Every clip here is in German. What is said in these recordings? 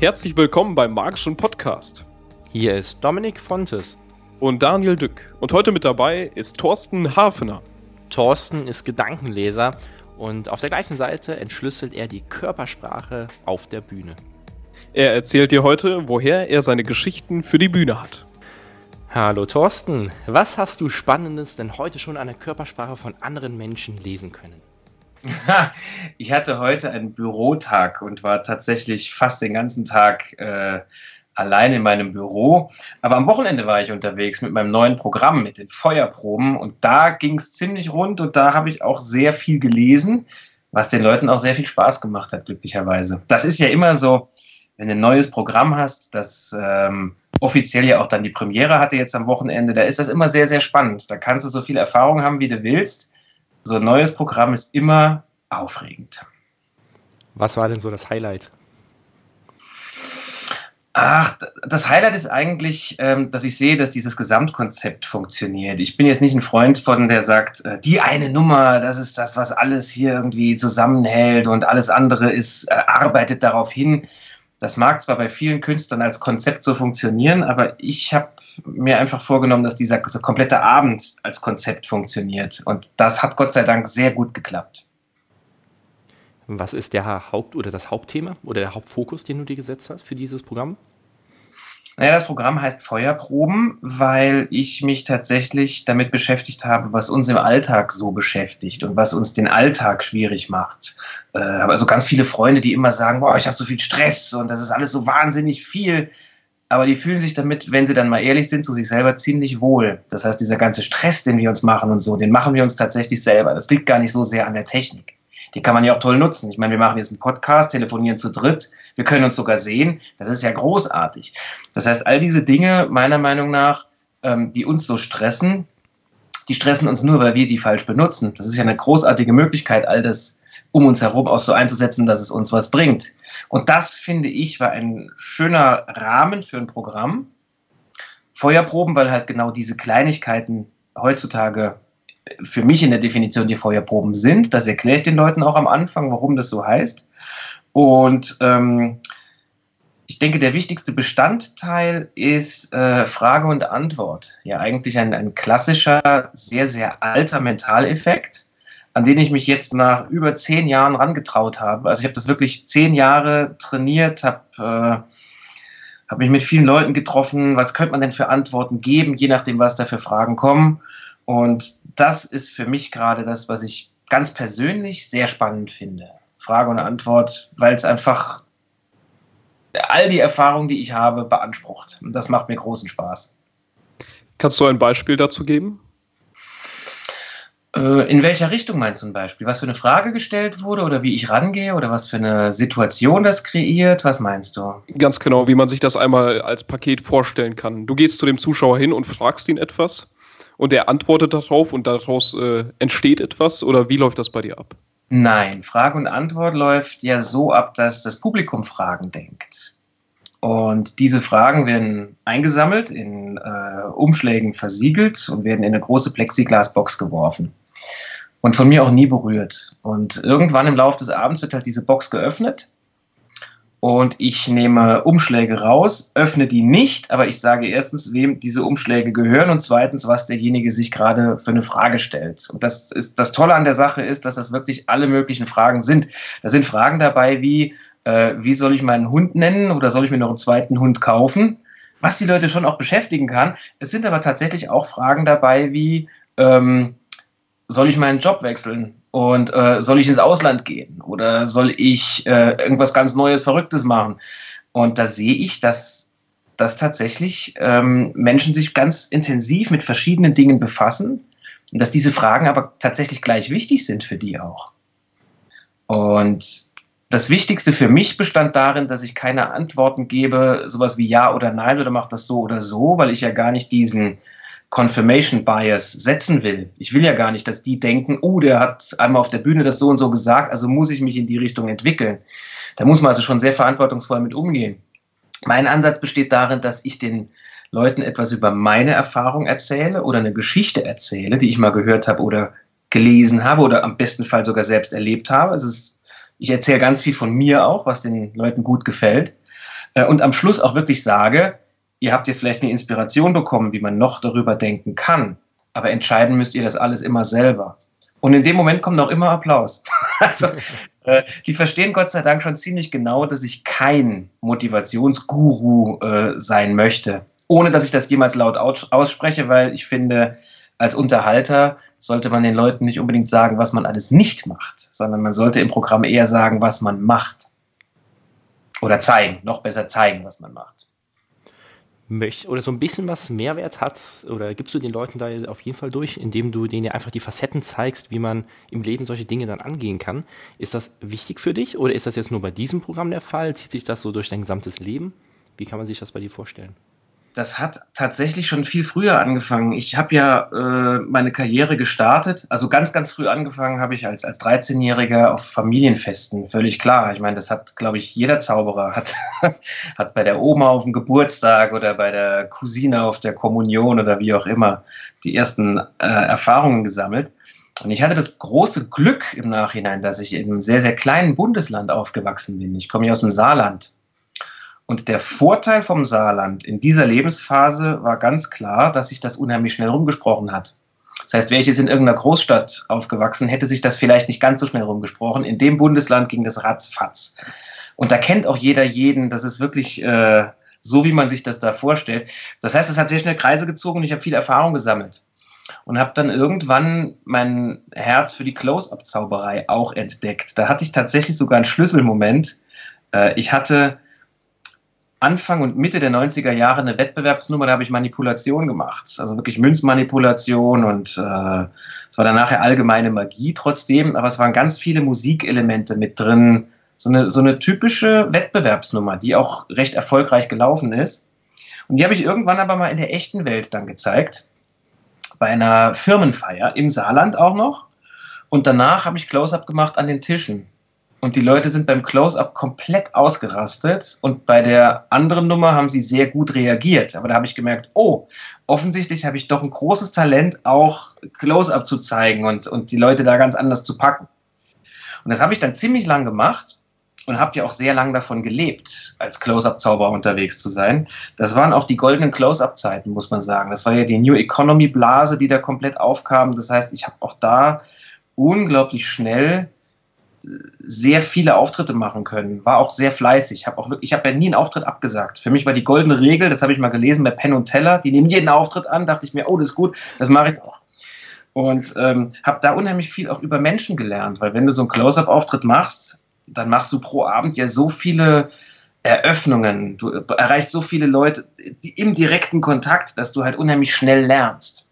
Herzlich willkommen beim Magischen Podcast. Hier ist Dominik Fontes. Und Daniel Dück. Und heute mit dabei ist Thorsten Hafener. Thorsten ist Gedankenleser und auf der gleichen Seite entschlüsselt er die Körpersprache auf der Bühne. Er erzählt dir heute, woher er seine Geschichten für die Bühne hat. Hallo Thorsten, was hast du Spannendes denn heute schon an der Körpersprache von anderen Menschen lesen können? Ich hatte heute einen Bürotag und war tatsächlich fast den ganzen Tag äh, allein in meinem Büro. Aber am Wochenende war ich unterwegs mit meinem neuen Programm, mit den Feuerproben. Und da ging es ziemlich rund und da habe ich auch sehr viel gelesen, was den Leuten auch sehr viel Spaß gemacht hat, glücklicherweise. Das ist ja immer so, wenn du ein neues Programm hast, das ähm, offiziell ja auch dann die Premiere hatte jetzt am Wochenende, da ist das immer sehr, sehr spannend. Da kannst du so viel Erfahrung haben, wie du willst so ein neues Programm ist immer aufregend. Was war denn so das Highlight? Ach, das Highlight ist eigentlich, ähm, dass ich sehe, dass dieses Gesamtkonzept funktioniert. Ich bin jetzt nicht ein Freund von, der sagt, äh, die eine Nummer, das ist das, was alles hier irgendwie zusammenhält und alles andere ist, äh, arbeitet darauf hin. Das mag zwar bei vielen Künstlern als Konzept so funktionieren, aber ich habe mir einfach vorgenommen, dass dieser komplette Abend als Konzept funktioniert. Und das hat Gott sei Dank sehr gut geklappt. Was ist der Haupt- oder das Hauptthema oder der Hauptfokus, den du dir gesetzt hast für dieses Programm? Naja, das Programm heißt Feuerproben, weil ich mich tatsächlich damit beschäftigt habe, was uns im Alltag so beschäftigt und was uns den Alltag schwierig macht. Äh, habe also ganz viele Freunde, die immer sagen, boah, ich habe so viel Stress und das ist alles so wahnsinnig viel aber die fühlen sich damit, wenn sie dann mal ehrlich sind, zu sich selber ziemlich wohl. Das heißt, dieser ganze Stress, den wir uns machen und so, den machen wir uns tatsächlich selber. Das liegt gar nicht so sehr an der Technik. Die kann man ja auch toll nutzen. Ich meine, wir machen jetzt einen Podcast, telefonieren zu dritt, wir können uns sogar sehen. Das ist ja großartig. Das heißt, all diese Dinge, meiner Meinung nach, ähm, die uns so stressen, die stressen uns nur, weil wir die falsch benutzen. Das ist ja eine großartige Möglichkeit, all das um uns herum auch so einzusetzen, dass es uns was bringt. Und das, finde ich, war ein schöner Rahmen für ein Programm. Feuerproben, weil halt genau diese Kleinigkeiten heutzutage für mich in der Definition die Feuerproben sind. Das erkläre ich den Leuten auch am Anfang, warum das so heißt. Und ähm, ich denke, der wichtigste Bestandteil ist äh, Frage und Antwort. Ja, eigentlich ein, ein klassischer, sehr, sehr alter Mentaleffekt an den ich mich jetzt nach über zehn Jahren rangetraut habe. Also ich habe das wirklich zehn Jahre trainiert, habe äh, hab mich mit vielen Leuten getroffen. Was könnte man denn für Antworten geben, je nachdem, was da für Fragen kommen? Und das ist für mich gerade das, was ich ganz persönlich sehr spannend finde. Frage und Antwort, weil es einfach all die Erfahrungen, die ich habe, beansprucht. Und das macht mir großen Spaß. Kannst du ein Beispiel dazu geben? Äh, in welcher Richtung meinst du ein Beispiel? Was für eine Frage gestellt wurde oder wie ich rangehe oder was für eine Situation das kreiert? Was meinst du? Ganz genau, wie man sich das einmal als Paket vorstellen kann. Du gehst zu dem Zuschauer hin und fragst ihn etwas und er antwortet darauf und daraus äh, entsteht etwas oder wie läuft das bei dir ab? Nein, Frage und Antwort läuft ja so ab, dass das Publikum Fragen denkt. Und diese Fragen werden eingesammelt, in äh, Umschlägen versiegelt und werden in eine große Plexiglasbox geworfen. Und von mir auch nie berührt. Und irgendwann im Laufe des Abends wird halt diese Box geöffnet. Und ich nehme Umschläge raus, öffne die nicht, aber ich sage erstens, wem diese Umschläge gehören und zweitens, was derjenige sich gerade für eine Frage stellt. Und das ist das Tolle an der Sache ist, dass das wirklich alle möglichen Fragen sind. Da sind Fragen dabei wie, äh, wie soll ich meinen Hund nennen oder soll ich mir noch einen zweiten Hund kaufen? Was die Leute schon auch beschäftigen kann. Es sind aber tatsächlich auch Fragen dabei wie, ähm, soll ich meinen Job wechseln und äh, soll ich ins Ausland gehen oder soll ich äh, irgendwas ganz Neues, Verrücktes machen? Und da sehe ich, dass, dass tatsächlich ähm, Menschen sich ganz intensiv mit verschiedenen Dingen befassen und dass diese Fragen aber tatsächlich gleich wichtig sind für die auch. Und das Wichtigste für mich bestand darin, dass ich keine Antworten gebe, sowas wie ja oder nein oder mach das so oder so, weil ich ja gar nicht diesen Confirmation Bias setzen will. Ich will ja gar nicht, dass die denken, oh, der hat einmal auf der Bühne das so und so gesagt, also muss ich mich in die Richtung entwickeln. Da muss man also schon sehr verantwortungsvoll mit umgehen. Mein Ansatz besteht darin, dass ich den Leuten etwas über meine Erfahrung erzähle oder eine Geschichte erzähle, die ich mal gehört habe oder gelesen habe oder am besten Fall sogar selbst erlebt habe. Es ist ich erzähle ganz viel von mir auch, was den Leuten gut gefällt. äh, und am Schluss auch wirklich sage, ihr habt jetzt vielleicht eine Inspiration bekommen, wie man noch darüber denken kann, aber entscheiden müsst ihr das alles immer selber. Und in dem Moment kommt auch immer Applaus. also, äh, die verstehen Gott sei Dank schon ziemlich genau, dass ich kein Motivationsguru äh, sein möchte, ohne dass ich das jemals laut ausspreche, weil ich finde, als Unterhalter sollte man den Leuten nicht unbedingt sagen, was man alles nicht macht, sondern man sollte im Programm eher sagen, was man macht. Oder zeigen, noch besser zeigen, was man macht. Möcht, oder so ein bisschen was Mehrwert hat, oder gibst du den Leuten da auf jeden Fall durch, indem du denen ja einfach die Facetten zeigst, wie man im Leben solche Dinge dann angehen kann. Ist das wichtig für dich oder ist das jetzt nur bei diesem Programm der Fall? Zieht sich das so durch dein gesamtes Leben? Wie kann man sich das bei dir vorstellen? Das hat tatsächlich schon viel früher angefangen. Ich habe ja äh, meine Karriere gestartet. Also ganz, ganz früh angefangen habe ich als, als 13-Jähriger auf Familienfesten. Völlig klar. Ich meine, das hat, glaube ich, jeder Zauberer. Hat, hat bei der Oma auf dem Geburtstag oder bei der Cousine auf der Kommunion oder wie auch immer die ersten äh, Erfahrungen gesammelt. Und ich hatte das große Glück im Nachhinein, dass ich in einem sehr, sehr kleinen Bundesland aufgewachsen bin. Ich komme ja aus dem Saarland. Und der Vorteil vom Saarland in dieser Lebensphase war ganz klar, dass sich das unheimlich schnell rumgesprochen hat. Das heißt, wäre ich jetzt in irgendeiner Großstadt aufgewachsen, hätte sich das vielleicht nicht ganz so schnell rumgesprochen. In dem Bundesland ging das ratzfatz. Und da kennt auch jeder jeden. Das ist wirklich äh, so, wie man sich das da vorstellt. Das heißt, es hat sehr schnell Kreise gezogen und ich habe viel Erfahrung gesammelt. Und habe dann irgendwann mein Herz für die Close-Up-Zauberei auch entdeckt. Da hatte ich tatsächlich sogar einen Schlüsselmoment. Äh, ich hatte Anfang und Mitte der 90er Jahre eine Wettbewerbsnummer, da habe ich Manipulation gemacht. Also wirklich Münzmanipulation und äh, es war dann nachher allgemeine Magie trotzdem, aber es waren ganz viele Musikelemente mit drin. So eine, so eine typische Wettbewerbsnummer, die auch recht erfolgreich gelaufen ist. Und die habe ich irgendwann aber mal in der echten Welt dann gezeigt. Bei einer Firmenfeier im Saarland auch noch. Und danach habe ich Close-up gemacht an den Tischen. Und die Leute sind beim Close-up komplett ausgerastet. Und bei der anderen Nummer haben sie sehr gut reagiert. Aber da habe ich gemerkt, oh, offensichtlich habe ich doch ein großes Talent, auch Close-up zu zeigen und, und die Leute da ganz anders zu packen. Und das habe ich dann ziemlich lang gemacht und habe ja auch sehr lang davon gelebt, als Close-up-Zauberer unterwegs zu sein. Das waren auch die goldenen Close-up-Zeiten, muss man sagen. Das war ja die New Economy-Blase, die da komplett aufkam. Das heißt, ich habe auch da unglaublich schnell sehr viele Auftritte machen können, war auch sehr fleißig. Hab auch ich habe ja nie einen Auftritt abgesagt. Für mich war die goldene Regel, das habe ich mal gelesen bei Penn und Teller, die nehmen jeden Auftritt an, dachte ich mir, oh, das ist gut, das mache ich auch. Und ähm, habe da unheimlich viel auch über Menschen gelernt, weil wenn du so einen Close-up-Auftritt machst, dann machst du pro Abend ja so viele Eröffnungen, du erreichst so viele Leute im direkten Kontakt, dass du halt unheimlich schnell lernst.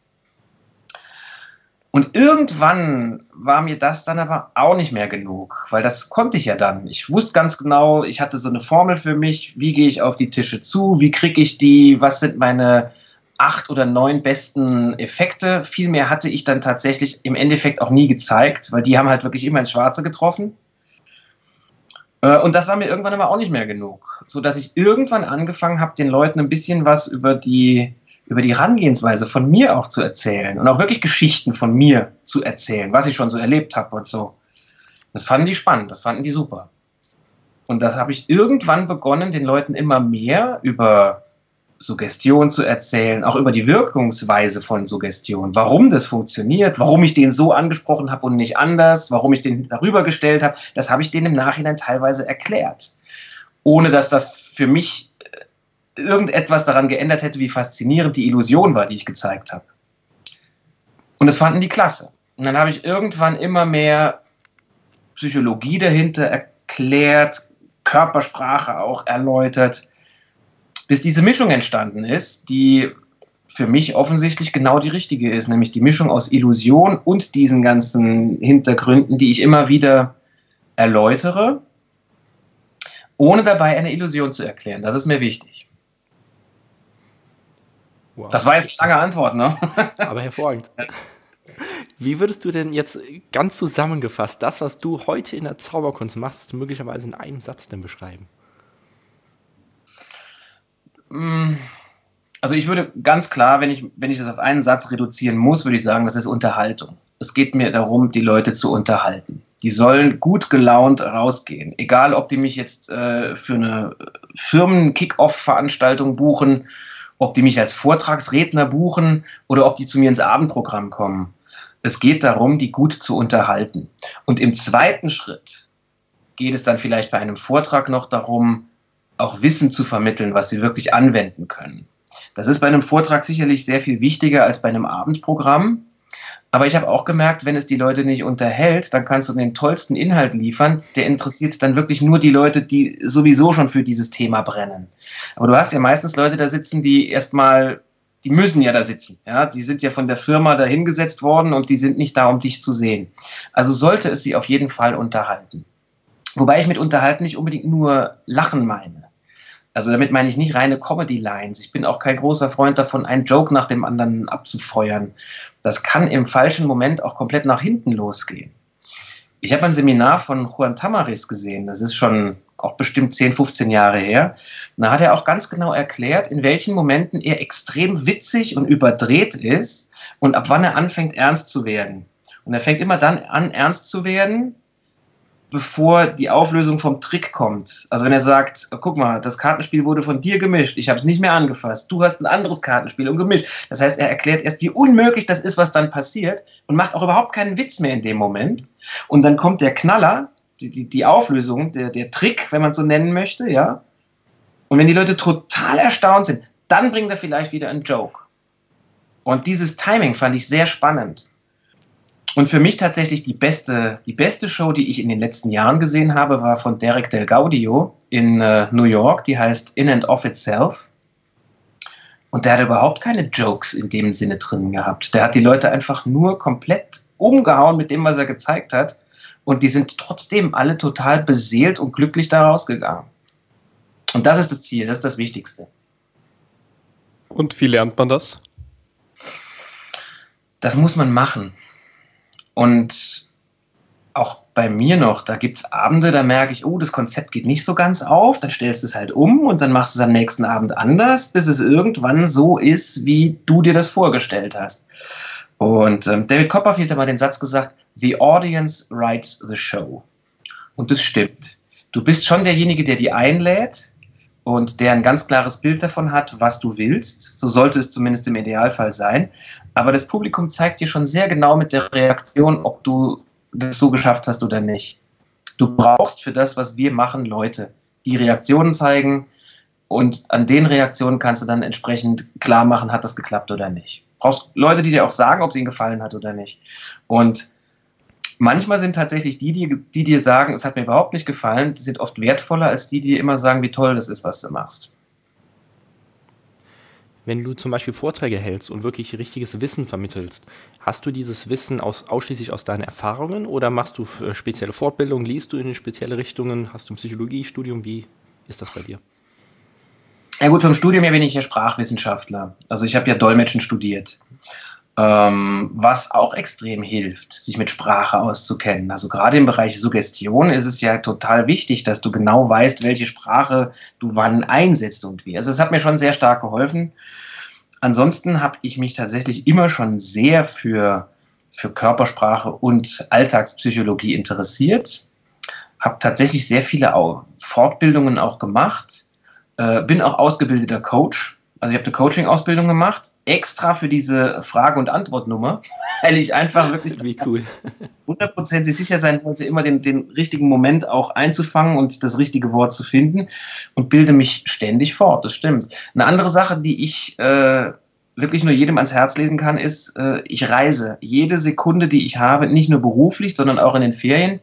Und irgendwann war mir das dann aber auch nicht mehr genug, weil das konnte ich ja dann. Ich wusste ganz genau, ich hatte so eine Formel für mich, wie gehe ich auf die Tische zu, wie kriege ich die, was sind meine acht oder neun besten Effekte. Viel mehr hatte ich dann tatsächlich im Endeffekt auch nie gezeigt, weil die haben halt wirklich immer ins Schwarze getroffen. Äh, und das war mir irgendwann aber auch nicht mehr genug, sodass ich irgendwann angefangen habe, den Leuten ein bisschen was über die über die Herangehensweise von mir auch zu erzählen und auch wirklich Geschichten von mir zu erzählen, was ich schon so erlebt habe und so. Das fanden die spannend, das fanden die super. Und das habe ich irgendwann begonnen, den Leuten immer mehr über Suggestion zu erzählen, auch über die Wirkungsweise von Suggestion, warum das funktioniert, warum ich den so angesprochen habe und nicht anders, warum ich den darüber gestellt habe, das habe ich denen im Nachhinein teilweise erklärt, ohne dass das für mich irgendetwas daran geändert hätte, wie faszinierend die Illusion war, die ich gezeigt habe. Und das fanden die klasse. Und dann habe ich irgendwann immer mehr Psychologie dahinter erklärt, Körpersprache auch erläutert, bis diese Mischung entstanden ist, die für mich offensichtlich genau die richtige ist, nämlich die Mischung aus Illusion und diesen ganzen Hintergründen, die ich immer wieder erläutere, ohne dabei eine Illusion zu erklären. Das ist mir wichtig. Wow. Das war jetzt eine lange Antwort, ne? Aber hervorragend. Wie würdest du denn jetzt ganz zusammengefasst das, was du heute in der Zauberkunst machst, möglicherweise in einem Satz denn beschreiben? Mm, Also ich würde ganz klar, wenn ich, wenn ich das auf einen Satz reduzieren muss, würde ich sagen, das ist Unterhaltung. Es geht mir darum, die Leute zu unterhalten. Die sollen gut gelaunt rausgehen. Egal, ob die mich jetzt äh, für eine Firmen-Kick-Off-Veranstaltung buchen, ob die mich als Vortragsredner buchen oder ob die zu mir ins Abendprogramm kommen. Es geht darum, die gut zu unterhalten. Und im zweiten Schritt geht es dann vielleicht bei einem Vortrag noch darum, auch Wissen zu vermitteln, was sie wirklich anwenden können. Das ist bei einem Vortrag sicherlich sehr viel wichtiger als bei einem Abendprogramm. Aber ich habe auch gemerkt, wenn es die Leute nicht unterhält, dann kannst du den tollsten Inhalt liefern. Der interessiert dann wirklich nur die Leute, die sowieso schon für dieses Thema brennen. Aber du hast ja meistens Leute da sitzen, die erstmal, die müssen ja da sitzen. Ja, die sind ja von der Firma dahingesetzt worden und die sind nicht da, um dich zu sehen. Also sollte es sie auf jeden Fall unterhalten. Wobei ich mit unterhalten nicht unbedingt nur lachen meine. Also damit meine ich nicht reine Comedy-Lines. Ich bin auch kein großer Freund davon, einen Joke nach dem anderen abzufeuern. Das kann im falschen Moment auch komplett nach hinten losgehen. Ich habe ein Seminar von Juan Tamaris gesehen, das ist schon auch bestimmt 10, 15 Jahre her. Da hat er auch ganz genau erklärt, in welchen Momenten er extrem witzig und überdreht ist und ab wann er anfängt, ernst zu werden. Und er fängt immer dann an, ernst zu werden, bevor die Auflösung vom Trick kommt. Also wenn er sagt, guck mal, das Kartenspiel wurde von dir gemischt, ich habe es nicht mehr angefasst, du hast ein anderes Kartenspiel und gemischt. Das heißt, er erklärt erst, wie unmöglich das ist, was dann passiert und macht auch überhaupt keinen Witz mehr in dem Moment. Und dann kommt der Knaller, die, die, die Auflösung, der, der Trick, wenn man so nennen möchte, ja. Und wenn die Leute total erstaunt sind, dann bringt er vielleicht wieder einen Joke. Und dieses Timing fand ich sehr spannend. Und für mich tatsächlich die beste, die beste Show, die ich in den letzten Jahren gesehen habe, war von Derek Del Gaudio in äh, New York. Die heißt In and of Itself. Und der hat überhaupt keine Jokes in dem Sinne drin gehabt. Der hat die Leute einfach nur komplett umgehauen mit dem, was er gezeigt hat. Und die sind trotzdem alle total beseelt und glücklich da rausgegangen. Und das ist das Ziel, das ist das Wichtigste. Und wie lernt man das? Das muss man machen. Und auch bei mir noch, da gibt es Abende, da merke ich, oh, das Konzept geht nicht so ganz auf, dann stellst du es halt um und dann machst du es am nächsten Abend anders, bis es irgendwann so ist, wie du dir das vorgestellt hast. Und ähm, David Copperfield hat mal den Satz gesagt, The audience writes the show. Und das stimmt. Du bist schon derjenige, der die einlädt und der ein ganz klares Bild davon hat, was du willst. So sollte es zumindest im Idealfall sein. Aber das Publikum zeigt dir schon sehr genau mit der Reaktion, ob du das so geschafft hast oder nicht. Du brauchst für das, was wir machen, Leute, die Reaktionen zeigen und an den Reaktionen kannst du dann entsprechend klar machen, hat das geklappt oder nicht. Du brauchst Leute, die dir auch sagen, ob es ihnen gefallen hat oder nicht. Und manchmal sind tatsächlich die, die, die dir sagen, es hat mir überhaupt nicht gefallen, die sind oft wertvoller als die, die immer sagen, wie toll das ist, was du machst wenn du zum Beispiel Vorträge hältst und wirklich richtiges Wissen vermittelst, hast du dieses Wissen aus, ausschließlich aus deinen Erfahrungen oder machst du äh, spezielle Fortbildungen, liest du in spezielle Richtungen, hast du ein Psychologiestudium, wie ist das bei dir? Ja gut, vom Studium her bin ich ja Sprachwissenschaftler. Also ich habe ja Dolmetschen studiert. Ähm, was auch extrem hilft, sich mit Sprache auszukennen. Also gerade im Bereich Suggestion ist es ja total wichtig, dass du genau weißt, welche Sprache du wann einsetzt und wie. Also es hat mir schon sehr stark geholfen. Ansonsten habe ich mich tatsächlich immer schon sehr für, für Körpersprache und Alltagspsychologie interessiert. Habe tatsächlich sehr viele Fortbildungen auch gemacht. Äh, bin auch ausgebildeter Coach also ich habe eine Coaching-Ausbildung gemacht, extra für diese Frage- und Antwortnummer, weil ich einfach wirklich Wie cool. hundertprozentig sicher sein wollte, immer den, den richtigen Moment auch einzufangen und das richtige Wort zu finden und bilde mich ständig fort, das stimmt. Eine andere Sache, die ich äh, wirklich nur jedem ans Herz lesen kann, ist, äh, ich reise. Jede Sekunde, die ich habe, nicht nur beruflich, sondern auch in den Ferien,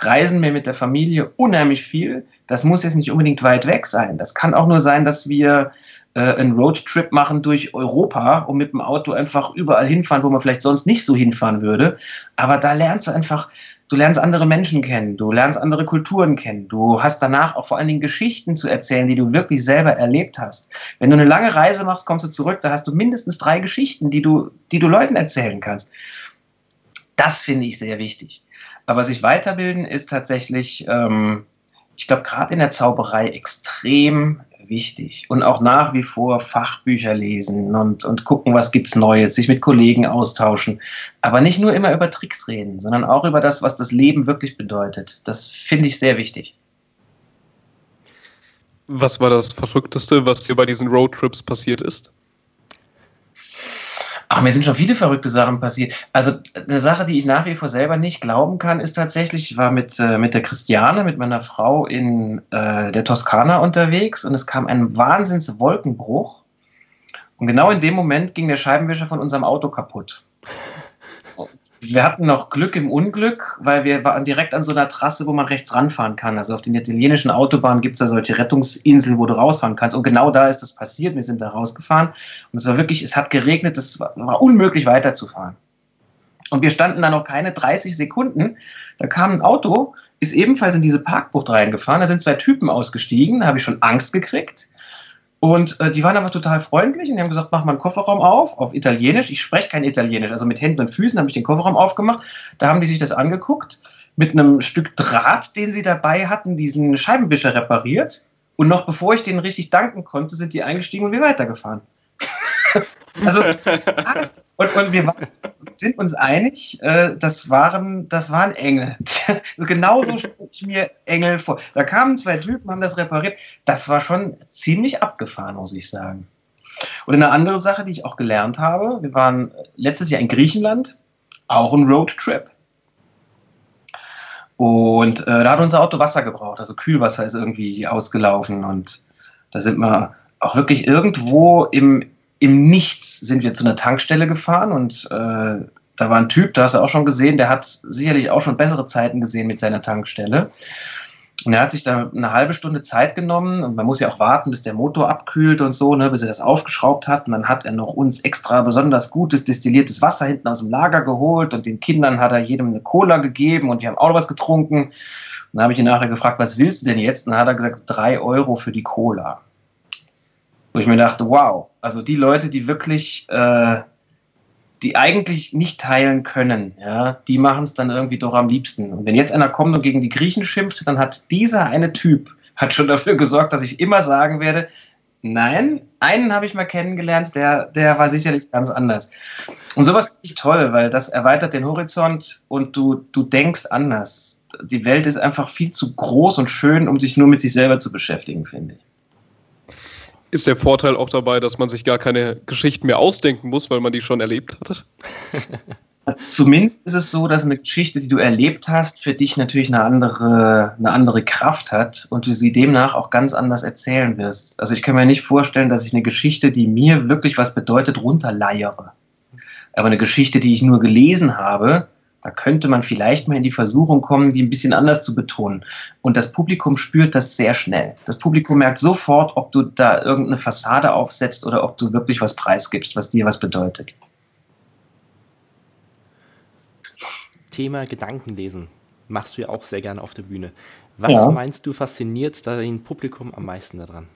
reisen wir mit der Familie unheimlich viel. Das muss jetzt nicht unbedingt weit weg sein. Das kann auch nur sein, dass wir äh, einen Roadtrip machen durch Europa und mit dem Auto einfach überall hinfahren, wo man vielleicht sonst nicht so hinfahren würde. Aber da lernst du einfach, du lernst andere Menschen kennen, du lernst andere Kulturen kennen, du hast danach auch vor allen Dingen Geschichten zu erzählen, die du wirklich selber erlebt hast. Wenn du eine lange Reise machst, kommst du zurück, da hast du mindestens drei Geschichten, die du, die du Leuten erzählen kannst. Das finde ich sehr wichtig. Aber sich weiterbilden ist tatsächlich ähm, ich glaube, gerade in der Zauberei extrem wichtig. Und auch nach wie vor Fachbücher lesen und, und gucken, was gibt's Neues, sich mit Kollegen austauschen. Aber nicht nur immer über Tricks reden, sondern auch über das, was das Leben wirklich bedeutet. Das finde ich sehr wichtig. Was war das Verrückteste, was dir bei diesen Roadtrips passiert ist? Ach, mir sind schon viele verrückte Sachen passiert. Also eine Sache, die ich nach wie vor selber nicht glauben kann, ist tatsächlich, ich war mit, äh, mit der Christiane, mit meiner Frau in äh, der Toskana unterwegs und es kam ein Wahnsinnswolkenbruch. Und genau in dem Moment ging der Scheibenwischer von unserem Auto kaputt wir hatten noch Glück im Unglück, weil wir waren direkt an so einer Trasse, wo man rechts ranfahren kann. Also auf den italienischen Autobahnen gibt es da solche Rettungsinseln, wo du rausfahren kannst. Und genau da ist das passiert. Wir sind da rausgefahren. Und es war wirklich, es hat geregnet, es war, war unmöglich weiterzufahren. Und wir standen da noch keine 30 Sekunden. Da kam ein Auto, ist ebenfalls in diese Parkbucht reingefahren. Da sind zwei Typen ausgestiegen. Da habe ich schon Angst gekriegt. Und äh, die waren aber total freundlich und die haben gesagt, mach mal einen Kofferraum auf, auf Italienisch. Ich spreche kein Italienisch, also mit Händen und Füßen habe ich den Kofferraum aufgemacht. Da haben die sich das angeguckt, mit einem Stück Draht, den sie dabei hatten, diesen Scheibenwischer repariert. Und noch bevor ich denen richtig danken konnte, sind die eingestiegen und wir weitergefahren. Also, und, und wir waren, sind uns einig, äh, das, waren, das waren Engel. Genauso stelle ich mir Engel vor. Da kamen zwei Typen, haben das repariert. Das war schon ziemlich abgefahren, muss ich sagen. Und eine andere Sache, die ich auch gelernt habe, wir waren letztes Jahr in Griechenland, auch ein Roadtrip. Und äh, da hat unser Auto Wasser gebraucht, also Kühlwasser ist irgendwie ausgelaufen und da sind wir auch wirklich irgendwo im, im Nichts sind wir zu einer Tankstelle gefahren und äh, da war ein Typ, da hast du auch schon gesehen, der hat sicherlich auch schon bessere Zeiten gesehen mit seiner Tankstelle. Und er hat sich da eine halbe Stunde Zeit genommen und man muss ja auch warten, bis der Motor abkühlt und so, ne, bis er das aufgeschraubt hat. Und dann hat er noch uns extra besonders gutes destilliertes Wasser hinten aus dem Lager geholt und den Kindern hat er jedem eine Cola gegeben und wir haben auch noch was getrunken. Und dann habe ich ihn nachher gefragt, was willst du denn jetzt? Und dann hat er gesagt, drei Euro für die Cola. Wo ich mir dachte, wow, also die Leute, die wirklich, äh, die eigentlich nicht teilen können, ja, die machen es dann irgendwie doch am liebsten. Und wenn jetzt einer kommt und gegen die Griechen schimpft, dann hat dieser eine Typ hat schon dafür gesorgt, dass ich immer sagen werde, nein, einen habe ich mal kennengelernt, der, der war sicherlich ganz anders. Und sowas finde ich toll, weil das erweitert den Horizont und du, du denkst anders. Die Welt ist einfach viel zu groß und schön, um sich nur mit sich selber zu beschäftigen, finde ich ist der Vorteil auch dabei, dass man sich gar keine Geschichten mehr ausdenken muss, weil man die schon erlebt hat? Zumindest ist es so, dass eine Geschichte, die du erlebt hast, für dich natürlich eine andere, eine andere Kraft hat und du sie demnach auch ganz anders erzählen wirst. Also ich kann mir nicht vorstellen, dass ich eine Geschichte, die mir wirklich was bedeutet, runterleiere. Aber eine Geschichte, die ich nur gelesen habe, da könnte man vielleicht mal in die Versuchung kommen, die ein bisschen anders zu betonen. Und das Publikum spürt das sehr schnell. Das Publikum merkt sofort, ob du da irgendeine Fassade aufsetzt oder ob du wirklich was preisgibst, was dir was bedeutet. Thema Gedankenlesen machst du ja auch sehr gerne auf der Bühne. Was ja. meinst du fasziniert dein Publikum am meisten daran?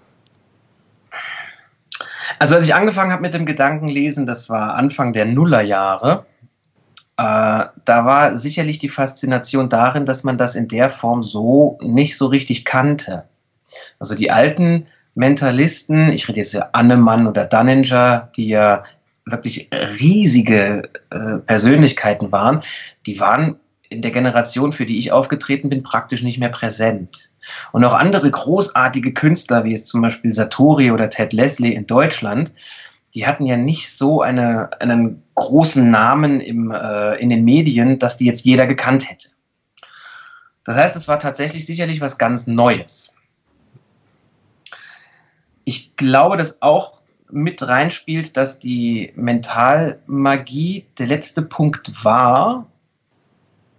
Also als ich angefangen habe mit dem Gedankenlesen, das war Anfang der Nullerjahre, da war sicherlich die Faszination darin, dass man das in der Form so nicht so richtig kannte. Also die alten Mentalisten, ich rede jetzt ja Annemann oder Dunninger, die ja wirklich riesige äh, Persönlichkeiten waren, die waren in der Generation, für die ich aufgetreten bin, praktisch nicht mehr präsent. Und auch andere großartige Künstler, wie jetzt zum Beispiel Satori oder Ted Leslie in Deutschland, die hatten ja nicht so eine, einen großen Namen im, äh, in den Medien, dass die jetzt jeder gekannt hätte. Das heißt, es war tatsächlich sicherlich was ganz Neues. Ich glaube, dass auch mit reinspielt, dass die Mentalmagie der letzte Punkt war,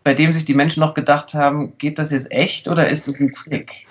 bei dem sich die Menschen noch gedacht haben, geht das jetzt echt oder ist das ein Trick?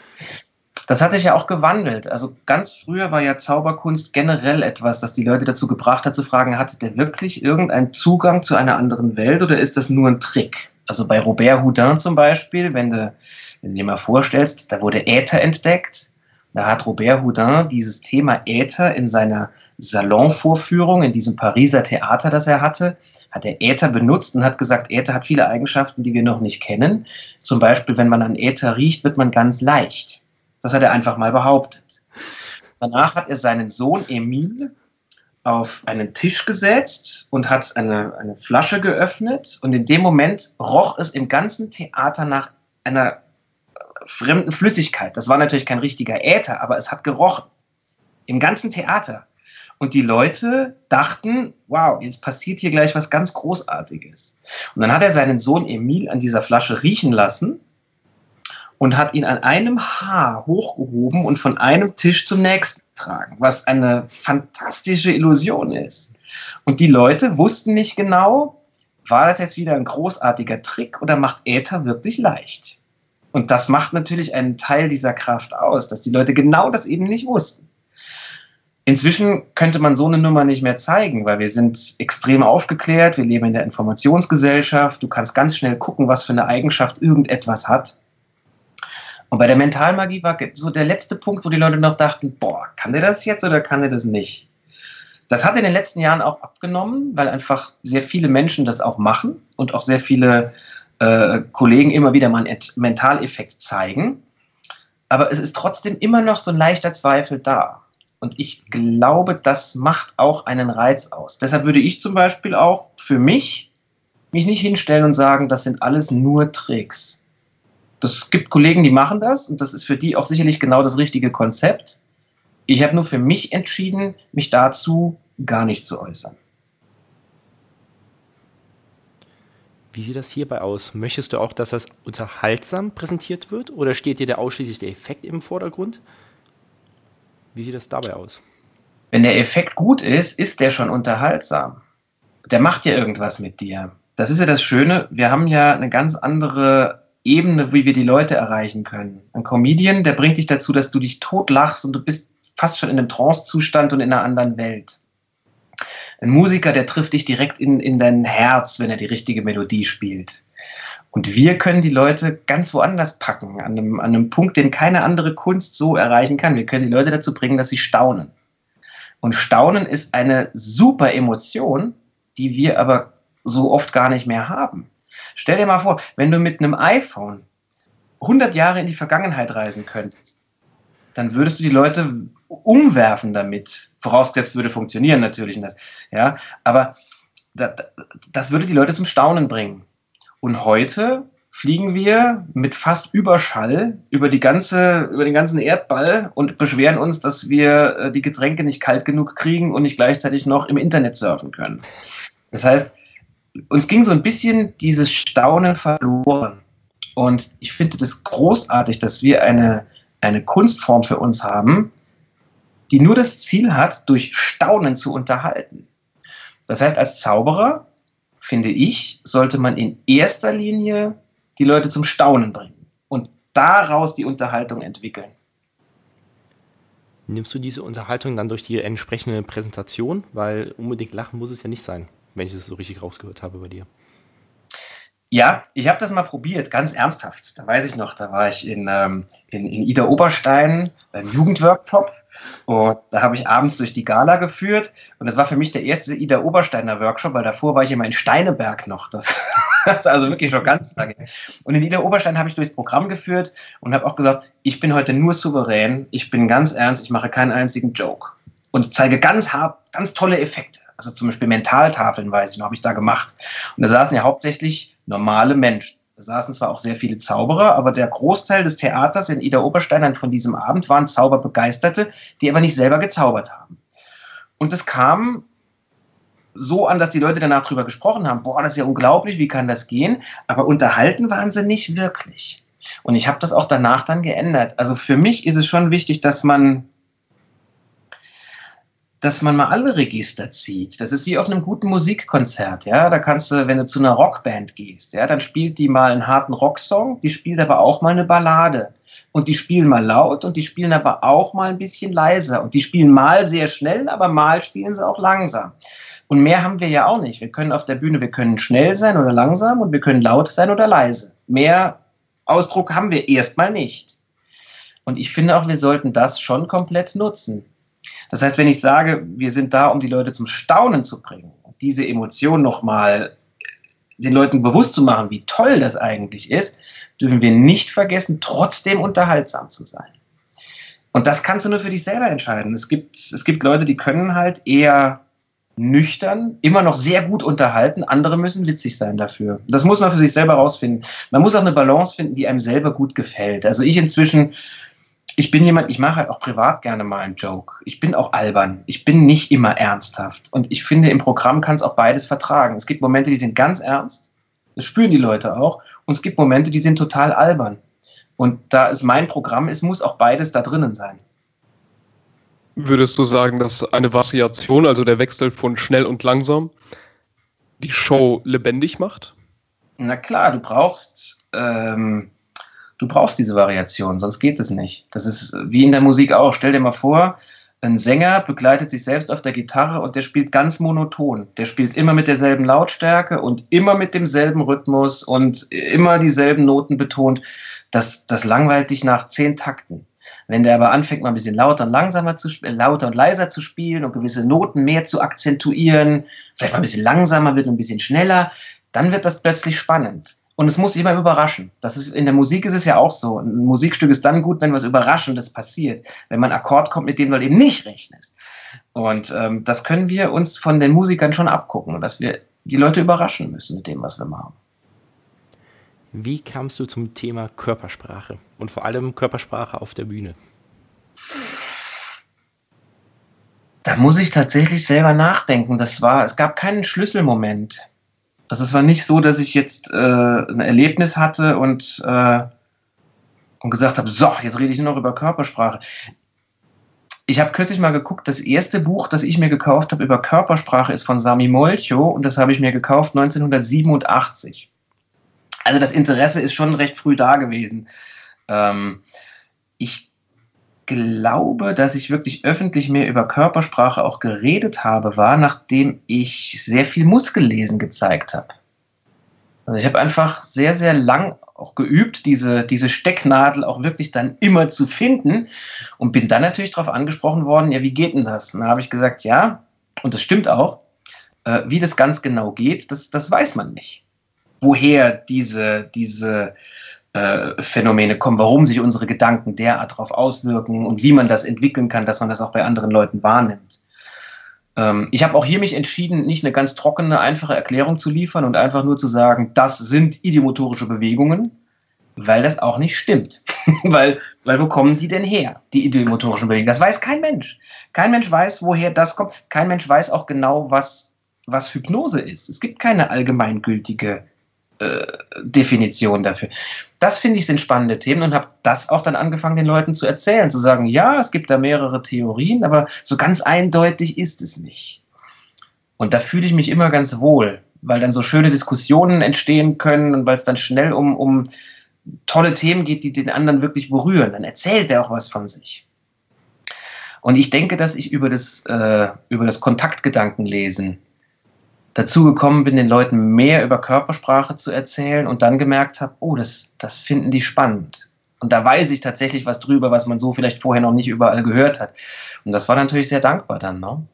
Das hat sich ja auch gewandelt. Also ganz früher war ja Zauberkunst generell etwas, das die Leute dazu gebracht hat zu fragen, hatte der wirklich irgendeinen Zugang zu einer anderen Welt oder ist das nur ein Trick? Also bei Robert Houdin zum Beispiel, wenn du, wenn du dir mal vorstellst, da wurde Äther entdeckt Da hat Robert Houdin dieses Thema Äther in seiner Salonvorführung in diesem Pariser Theater, das er hatte, hat er Äther benutzt und hat gesagt, Äther hat viele Eigenschaften, die wir noch nicht kennen. Zum Beispiel, wenn man an Äther riecht, wird man ganz leicht. Das hat er einfach mal behauptet. Danach hat er seinen Sohn Emil auf einen Tisch gesetzt und hat eine, eine Flasche geöffnet. Und in dem Moment roch es im ganzen Theater nach einer fremden Flüssigkeit. Das war natürlich kein richtiger Äther, aber es hat gerochen. Im ganzen Theater. Und die Leute dachten, wow, jetzt passiert hier gleich was ganz Großartiges. Und dann hat er seinen Sohn Emil an dieser Flasche riechen lassen und hat ihn an einem Haar hochgehoben und von einem Tisch zum nächsten tragen, was eine fantastische Illusion ist. Und die Leute wussten nicht genau, war das jetzt wieder ein großartiger Trick oder macht Äther wirklich leicht? Und das macht natürlich einen Teil dieser Kraft aus, dass die Leute genau das eben nicht wussten. Inzwischen könnte man so eine Nummer nicht mehr zeigen, weil wir sind extrem aufgeklärt, wir leben in der Informationsgesellschaft, du kannst ganz schnell gucken, was für eine Eigenschaft irgendetwas hat. Und bei der Mentalmagie war so der letzte Punkt, wo die Leute noch dachten, boah, kann der das jetzt oder kann der das nicht? Das hat in den letzten Jahren auch abgenommen, weil einfach sehr viele Menschen das auch machen und auch sehr viele äh, Kollegen immer wieder mal einen Mentaleffekt zeigen. Aber es ist trotzdem immer noch so ein leichter Zweifel da. Und ich glaube, das macht auch einen Reiz aus. Deshalb würde ich zum Beispiel auch für mich mich nicht hinstellen und sagen, das sind alles nur Tricks. Das gibt Kollegen, die machen das und das ist für die auch sicherlich genau das richtige Konzept. Ich habe nur für mich entschieden, mich dazu gar nicht zu äußern. Wie sieht das hierbei aus? Möchtest du auch, dass das unterhaltsam präsentiert wird oder steht dir da ausschließlich der Effekt im Vordergrund? Wie sieht das dabei aus? Wenn der Effekt gut ist, ist der schon unterhaltsam. Der macht ja irgendwas mit dir. Das ist ja das Schöne. Wir haben ja eine ganz andere Ebene, wie wir die Leute erreichen können. Ein Comedian, der bringt dich dazu, dass du dich totlachst und du bist fast schon in einem Trance-Zustand und in einer anderen Welt. Ein Musiker, der trifft dich direkt in, in dein Herz, wenn er die richtige Melodie spielt. Und wir können die Leute ganz woanders packen, an einem, an einem Punkt, den keine andere Kunst so erreichen kann. Wir können die Leute dazu bringen, dass sie staunen. Und Staunen ist eine super Emotion, die wir aber so oft gar nicht mehr haben. Stell dir mal vor, wenn du mit einem iPhone 100 Jahre in die Vergangenheit reisen könntest, dann würdest du die Leute umwerfen damit. Vorausgesetzt würde funktionieren natürlich. Ja, aber das, das würde die Leute zum Staunen bringen. Und heute fliegen wir mit fast Überschall über, die ganze, über den ganzen Erdball und beschweren uns, dass wir äh, die Getränke nicht kalt genug kriegen und nicht gleichzeitig noch im Internet surfen können. Das heißt, uns ging so ein bisschen dieses Staunen verloren. Und ich finde das großartig, dass wir eine, eine Kunstform für uns haben, die nur das Ziel hat, durch Staunen zu unterhalten. Das heißt, als Zauberer, finde ich, sollte man in erster Linie die Leute zum Staunen bringen und daraus die Unterhaltung entwickeln. Nimmst du diese Unterhaltung dann durch die entsprechende Präsentation? Weil unbedingt lachen muss es ja nicht sein, wenn ich es so richtig rausgehört habe bei dir. Ja, ich habe das mal probiert, ganz ernsthaft. Da weiß ich noch, da war ich in, ähm, in, in Ida Oberstein beim Jugendworkshop und da habe ich abends durch die Gala geführt und das war für mich der erste Ida Obersteiner Workshop, weil davor war ich immer in Steineberg noch. Das, das also wirklich schon ganz lange. Und in Ida Oberstein habe ich durchs Programm geführt und habe auch gesagt, ich bin heute nur souverän, ich bin ganz ernst, ich mache keinen einzigen Joke und zeige ganz hart, ganz tolle Effekte. Also zum Beispiel Mentaltafeln, weiß ich habe ich da gemacht. Und da saßen ja hauptsächlich normale Menschen. Da saßen zwar auch sehr viele Zauberer, aber der Großteil des Theaters in Ida Oberstein von diesem Abend waren Zauberbegeisterte, die aber nicht selber gezaubert haben. Und es kam so an, dass die Leute danach drüber gesprochen haben, boah, das ist ja unglaublich, wie kann das gehen? Aber unterhalten waren sie nicht wirklich. Und ich habe das auch danach dann geändert. Also für mich ist es schon wichtig, dass man dass man mal alle Register zieht. Das ist wie auf einem guten Musikkonzert, ja. Da kannst du, wenn du zu einer Rockband gehst, ja, dann spielt die mal einen harten Rocksong, die spielt aber auch mal eine Ballade. Und die spielen mal laut und die spielen aber auch mal ein bisschen leiser. Und die spielen mal sehr schnell, aber mal spielen sie auch langsam. Und mehr haben wir ja auch nicht. Wir können auf der Bühne, wir können schnell sein oder langsam und wir können laut sein oder leise. Mehr Ausdruck haben wir erstmal nicht. Und ich finde auch, wir sollten das schon komplett nutzen. Das heißt, wenn ich sage, wir sind da, um die Leute zum Staunen zu bringen, diese Emotion nochmal den Leuten bewusst zu machen, wie toll das eigentlich ist, dürfen wir nicht vergessen, trotzdem unterhaltsam zu sein. Und das kannst du nur für dich selber entscheiden. Es gibt, es gibt Leute, die können halt eher nüchtern, immer noch sehr gut unterhalten. Andere müssen witzig sein dafür. Das muss man für sich selber rausfinden. Man muss auch eine Balance finden, die einem selber gut gefällt. Also ich inzwischen, ich bin jemand, ich mache halt auch privat gerne mal einen Joke. Ich bin auch albern. Ich bin nicht immer ernsthaft. Und ich finde, im Programm kann es auch beides vertragen. Es gibt Momente, die sind ganz ernst. Das spüren die Leute auch. Und es gibt Momente, die sind total albern. Und da es mein Programm ist, muss auch beides da drinnen sein. Würdest du sagen, dass eine Variation, also der Wechsel von schnell und langsam, die Show lebendig macht? Na klar, du brauchst, ähm, du brauchst diese Variation, sonst geht es nicht. Das ist wie in der Musik auch. Stell dir mal vor, ein Sänger begleitet sich selbst auf der Gitarre und der spielt ganz monoton. Der spielt immer mit derselben Lautstärke und immer mit demselben Rhythmus und immer dieselben Noten betont. Das, das langweilt dich nach zehn Takten. Wenn der aber anfängt, mal ein bisschen lauter und langsamer zu lauter und leiser zu spielen und gewisse Noten mehr zu akzentuieren, vielleicht mal ein bisschen langsamer wird und ein bisschen schneller, dann wird das plötzlich spannend. Und es muss immer überraschen. Das ist, in der Musik ist es ja auch so. Ein Musikstück ist dann gut, wenn was Überraschendes passiert. Wenn man Akkord kommt, mit dem du eben nicht rechnest. Und ähm, das können wir uns von den Musikern schon abgucken, dass wir die Leute überraschen müssen mit dem, was wir machen. Wie kamst du zum Thema Körpersprache und vor allem Körpersprache auf der Bühne? Da muss ich tatsächlich selber nachdenken. Das war, es gab keinen Schlüsselmoment. Also es war nicht so, dass ich jetzt äh, ein Erlebnis hatte und, äh, und gesagt habe, so, jetzt rede ich nur noch über Körpersprache. Ich habe kürzlich mal geguckt, das erste Buch, das ich mir gekauft habe über Körpersprache, ist von Sami Molcho und das habe ich mir gekauft 1987 also das Interesse ist schon recht früh da gewesen. Ähm, ich glaube, dass ich wirklich öffentlich mehr über Körpersprache auch geredet habe, war, nachdem ich sehr viel Muskellesen gezeigt habe. Also ich habe einfach sehr, sehr lang auch geübt, diese, diese Stecknadel auch wirklich dann immer zu finden und bin dann natürlich darauf angesprochen worden, ja, wie geht denn das? Und da habe ich gesagt, ja, und das stimmt auch, äh, wie das ganz genau geht, das, das weiß man nicht woher diese, diese äh, Phänomene kommen, warum sich unsere Gedanken derart darauf auswirken und wie man das entwickeln kann, dass man das auch bei anderen Leuten wahrnimmt. Ähm, ich habe auch hier mich entschieden, nicht eine ganz trockene, einfache Erklärung zu liefern und einfach nur zu sagen, das sind idiomotorische Bewegungen, weil das auch nicht stimmt. weil, weil wo kommen die denn her, die idiomotorischen Bewegungen? Das weiß kein Mensch. Kein Mensch weiß, woher das kommt. Kein Mensch weiß auch genau, was, was Hypnose ist. Es gibt keine allgemeingültige äh, Definition dafür. Das finde ich sind spannende Themen und habe das auch dann angefangen, den Leuten zu erzählen, zu sagen, ja, es gibt da mehrere Theorien, aber so ganz eindeutig ist es nicht. Und da fühle ich mich immer ganz wohl, weil dann so schöne Diskussionen entstehen können und weil es dann schnell um, um tolle Themen geht, die den anderen wirklich berühren. Dann erzählt er auch was von sich. Und ich denke, dass ich über das, äh, über das Kontaktgedankenlesen dazu gekommen bin, den Leuten mehr über Körpersprache zu erzählen und dann gemerkt habe, oh, das, das finden die spannend. Und da weiß ich tatsächlich was drüber, was man so vielleicht vorher noch nicht überall gehört hat. Und das war natürlich sehr dankbar dann. Ne?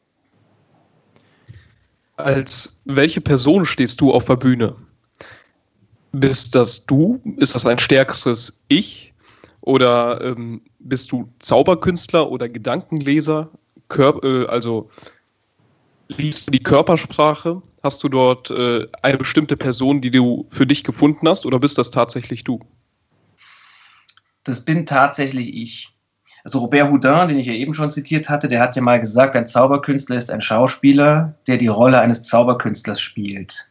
Als welche Person stehst du auf der Bühne? Bist das du? Ist das ein stärkeres Ich? Oder ähm, bist du Zauberkünstler oder Gedankenleser? Kör äh, also liest du die Körpersprache? Hast du dort äh, eine bestimmte Person, die du für dich gefunden hast, oder bist das tatsächlich du? Das bin tatsächlich ich. Also Robert Houdin, den ich ja eben schon zitiert hatte, der hat ja mal gesagt, ein Zauberkünstler ist ein Schauspieler, der die Rolle eines Zauberkünstlers spielt.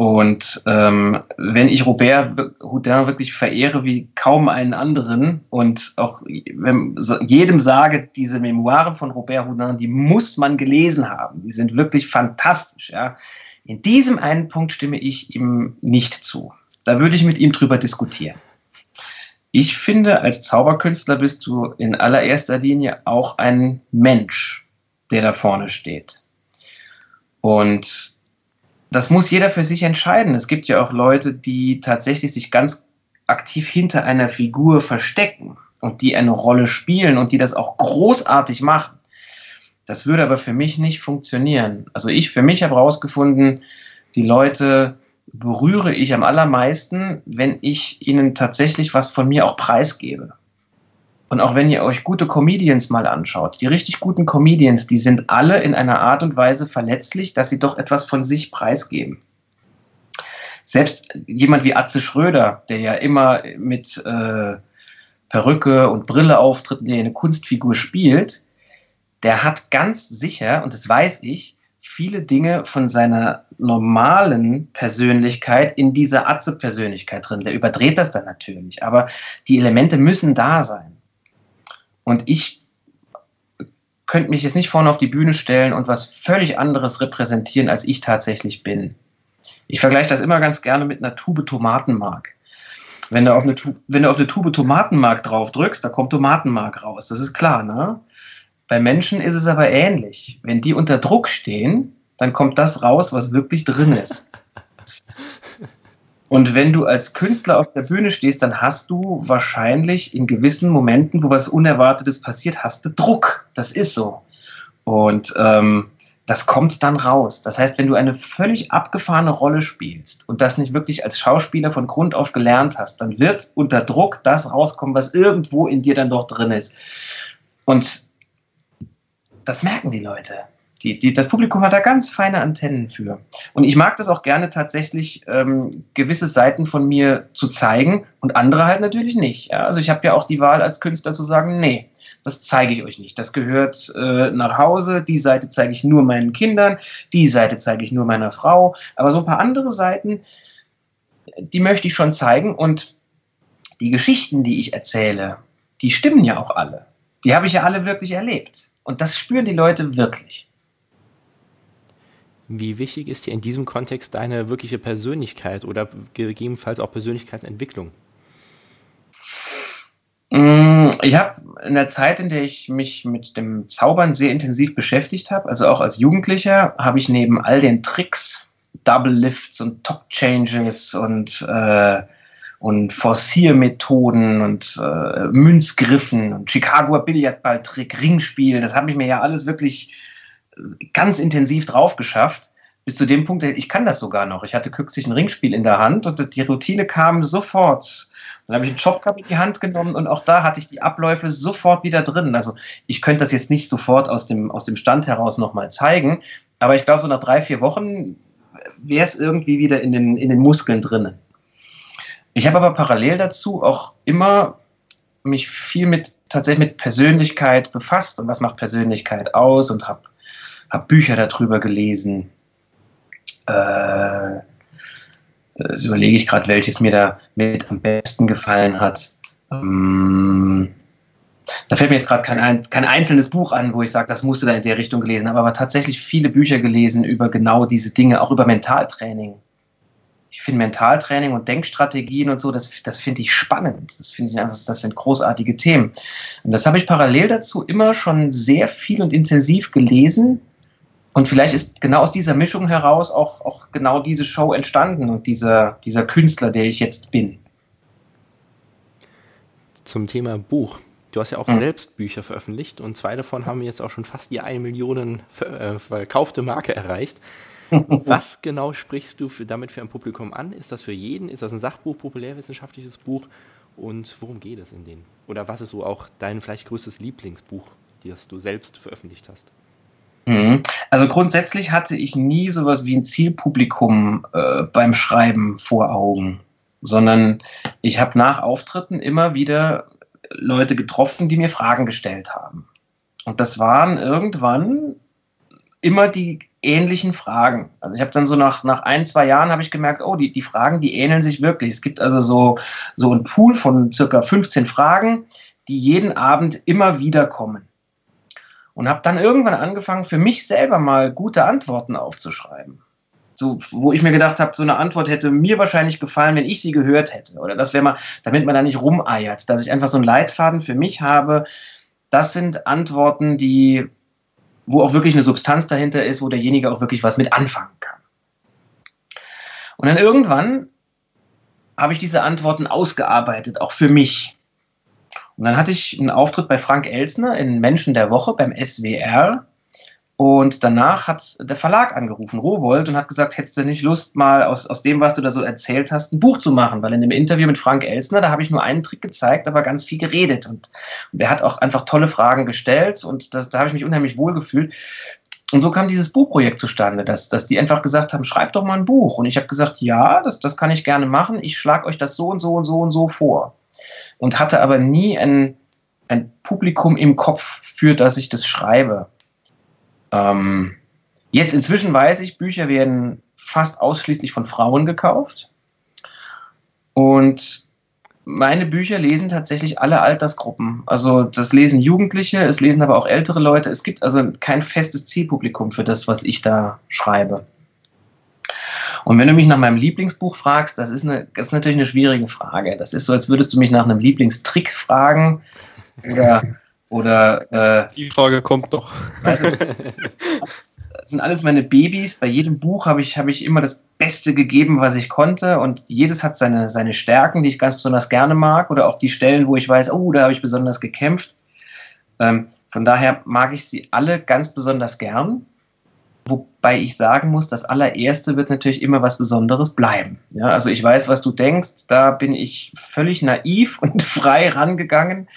Und ähm, wenn ich Robert Houdin wirklich verehre wie kaum einen anderen und auch jedem sage, diese Memoiren von Robert Houdin, die muss man gelesen haben. Die sind wirklich fantastisch. Ja. In diesem einen Punkt stimme ich ihm nicht zu. Da würde ich mit ihm drüber diskutieren. Ich finde, als Zauberkünstler bist du in allererster Linie auch ein Mensch, der da vorne steht. Und das muss jeder für sich entscheiden. Es gibt ja auch Leute, die tatsächlich sich ganz aktiv hinter einer Figur verstecken. und die eine Rolle spielen und die das auch großartig machen. Das würde aber für mich nicht funktionieren. Also ich für mich habe herausgefunden, die Leute berühre ich am allermeisten, wenn ich ihnen tatsächlich was von mir auch preisgebe. Und auch wenn ihr euch gute Comedians mal anschaut, die richtig guten Comedians, die sind alle in einer Art und Weise verletzlich, dass sie doch etwas von sich preisgeben. Selbst jemand wie Atze Schröder, der ja immer mit äh, Perücke und Brille auftritt, der eine Kunstfigur spielt, der hat ganz sicher, und das weiß ich, viele Dinge von seiner normalen Persönlichkeit in dieser Atze-Persönlichkeit drin. Der überdreht das dann natürlich, aber die Elemente müssen da sein. Und ich könnte mich jetzt nicht vorne auf die Bühne stellen und was völlig anderes repräsentieren, als ich tatsächlich bin. Ich vergleiche das immer ganz gerne mit einer Tube Tomatenmark. Wenn du auf eine, wenn du auf eine Tube Tomatenmark drauf drückst, da kommt Tomatenmark raus. Das ist klar, ne? Bei Menschen ist es aber ähnlich. Wenn die unter Druck stehen, dann kommt das raus, was wirklich drin ist. Und wenn du als Künstler auf der Bühne stehst, dann hast du wahrscheinlich in gewissen Momenten, wo was Unerwartetes passiert, hast du Druck. Das ist so. Und ähm, das kommt dann raus. Das heißt, wenn du eine völlig abgefahrene Rolle spielst und das nicht wirklich als Schauspieler von Grund auf gelernt hast, dann wird unter Druck das rauskommen, was irgendwo in dir dann doch drin ist. Und das merken die Leute. Die, die, das Publikum hat da ganz feine Antennen für. Und ich mag das auch gerne tatsächlich, ähm, gewisse Seiten von mir zu zeigen und andere halt natürlich nicht. Ja? Also ich habe ja auch die Wahl als Künstler zu sagen, nee, das zeige ich euch nicht. Das gehört äh, nach Hause. Die Seite zeige ich nur meinen Kindern, die Seite zeige ich nur meiner Frau. Aber so ein paar andere Seiten, die möchte ich schon zeigen. Und die Geschichten, die ich erzähle, die stimmen ja auch alle. Die habe ich ja alle wirklich erlebt. Und das spüren die Leute wirklich. Wie wichtig ist dir in diesem Kontext deine wirkliche Persönlichkeit oder gegebenenfalls auch Persönlichkeitsentwicklung? Mm, ich habe in der Zeit, in der ich mich mit dem Zaubern sehr intensiv beschäftigt habe, also auch als Jugendlicher, habe ich neben all den Tricks, Double Lifts und Top Changes und äh, und Forciermethoden und äh, Münzgriffen und Chicagoer Billardballtrick, Ringspiel, das habe ich mir ja alles wirklich ganz intensiv drauf geschafft. Bis zu dem Punkt, ich kann das sogar noch. Ich hatte kürzlich ein Ringspiel in der Hand und die Routine kam sofort. Dann habe ich einen Jobcup in die Hand genommen und auch da hatte ich die Abläufe sofort wieder drin. Also ich könnte das jetzt nicht sofort aus dem, aus dem Stand heraus nochmal zeigen, aber ich glaube, so nach drei, vier Wochen wäre es irgendwie wieder in den, in den Muskeln drin. Ich habe aber parallel dazu auch immer mich viel mit tatsächlich mit Persönlichkeit befasst und was macht Persönlichkeit aus und habe hab Bücher darüber gelesen. Äh, das überlege ich gerade, welches mir da mit am besten gefallen hat. Ähm, da fällt mir jetzt gerade kein, kein einzelnes Buch an, wo ich sage, das musst du da in der Richtung gelesen haben, aber tatsächlich viele Bücher gelesen über genau diese Dinge, auch über Mentaltraining ich finde Mentaltraining und Denkstrategien und so, das, das finde ich spannend. Das finde ich einfach, das sind großartige Themen. Und das habe ich parallel dazu immer schon sehr viel und intensiv gelesen. Und vielleicht ist genau aus dieser Mischung heraus auch, auch genau diese Show entstanden und dieser, dieser Künstler, der ich jetzt bin. Zum Thema Buch. Du hast ja auch mhm. selbst Bücher veröffentlicht und zwei davon haben jetzt auch schon fast die eine Million äh, verkaufte Marke erreicht. Was genau sprichst du für, damit für ein Publikum an? Ist das für jeden? Ist das ein Sachbuch, populärwissenschaftliches Buch? Und worum geht es in denen? Oder was ist so auch dein vielleicht größtes Lieblingsbuch, das du selbst veröffentlicht hast? Mhm. Also grundsätzlich hatte ich nie sowas wie ein Zielpublikum äh, beim Schreiben vor Augen, sondern ich habe nach Auftritten immer wieder Leute getroffen, die mir Fragen gestellt haben. Und das waren irgendwann immer die ähnlichen Fragen. Also ich habe dann so nach, nach ein, zwei Jahren habe ich gemerkt, oh, die, die Fragen, die ähneln sich wirklich. Es gibt also so, so ein Pool von circa 15 Fragen, die jeden Abend immer wieder kommen. Und habe dann irgendwann angefangen, für mich selber mal gute Antworten aufzuschreiben. So, wo ich mir gedacht habe, so eine Antwort hätte mir wahrscheinlich gefallen, wenn ich sie gehört hätte. Oder das wäre mal, damit man da nicht rumeiert, dass ich einfach so einen Leitfaden für mich habe. Das sind Antworten, die wo auch wirklich eine Substanz dahinter ist, wo derjenige auch wirklich was mit anfangen kann. Und dann irgendwann habe ich diese Antworten ausgearbeitet, auch für mich. Und dann hatte ich einen Auftritt bei Frank Elsner in Menschen der Woche beim SWR. Und danach hat der Verlag angerufen, Rowold, und hat gesagt, hättest du nicht Lust, mal aus, aus dem, was du da so erzählt hast, ein Buch zu machen? Weil in dem Interview mit Frank Elsner, da habe ich nur einen Trick gezeigt, aber ganz viel geredet. Und, und der hat auch einfach tolle Fragen gestellt und das, da habe ich mich unheimlich wohl gefühlt. Und so kam dieses Buchprojekt zustande, dass, dass die einfach gesagt haben, schreib doch mal ein Buch. Und ich habe gesagt, ja, das, das kann ich gerne machen. Ich schlage euch das so und so und so und so vor. Und hatte aber nie ein, ein Publikum im Kopf, für das ich das schreibe. Ähm, jetzt inzwischen weiß ich, Bücher werden fast ausschließlich von Frauen gekauft. Und meine Bücher lesen tatsächlich alle Altersgruppen. Also das lesen Jugendliche, es lesen aber auch ältere Leute. Es gibt also kein festes Zielpublikum für das, was ich da schreibe. Und wenn du mich nach meinem Lieblingsbuch fragst, das ist, eine, das ist natürlich eine schwierige Frage. Das ist so, als würdest du mich nach einem Lieblingstrick fragen oder oder äh, die Frage kommt noch. Weißt du, das sind alles meine Babys. Bei jedem Buch habe ich, hab ich immer das Beste gegeben, was ich konnte. Und jedes hat seine, seine Stärken, die ich ganz besonders gerne mag. Oder auch die Stellen, wo ich weiß, oh, da habe ich besonders gekämpft. Ähm, von daher mag ich sie alle ganz besonders gern. Wobei ich sagen muss, das allererste wird natürlich immer was Besonderes bleiben. Ja, also ich weiß, was du denkst. Da bin ich völlig naiv und frei rangegangen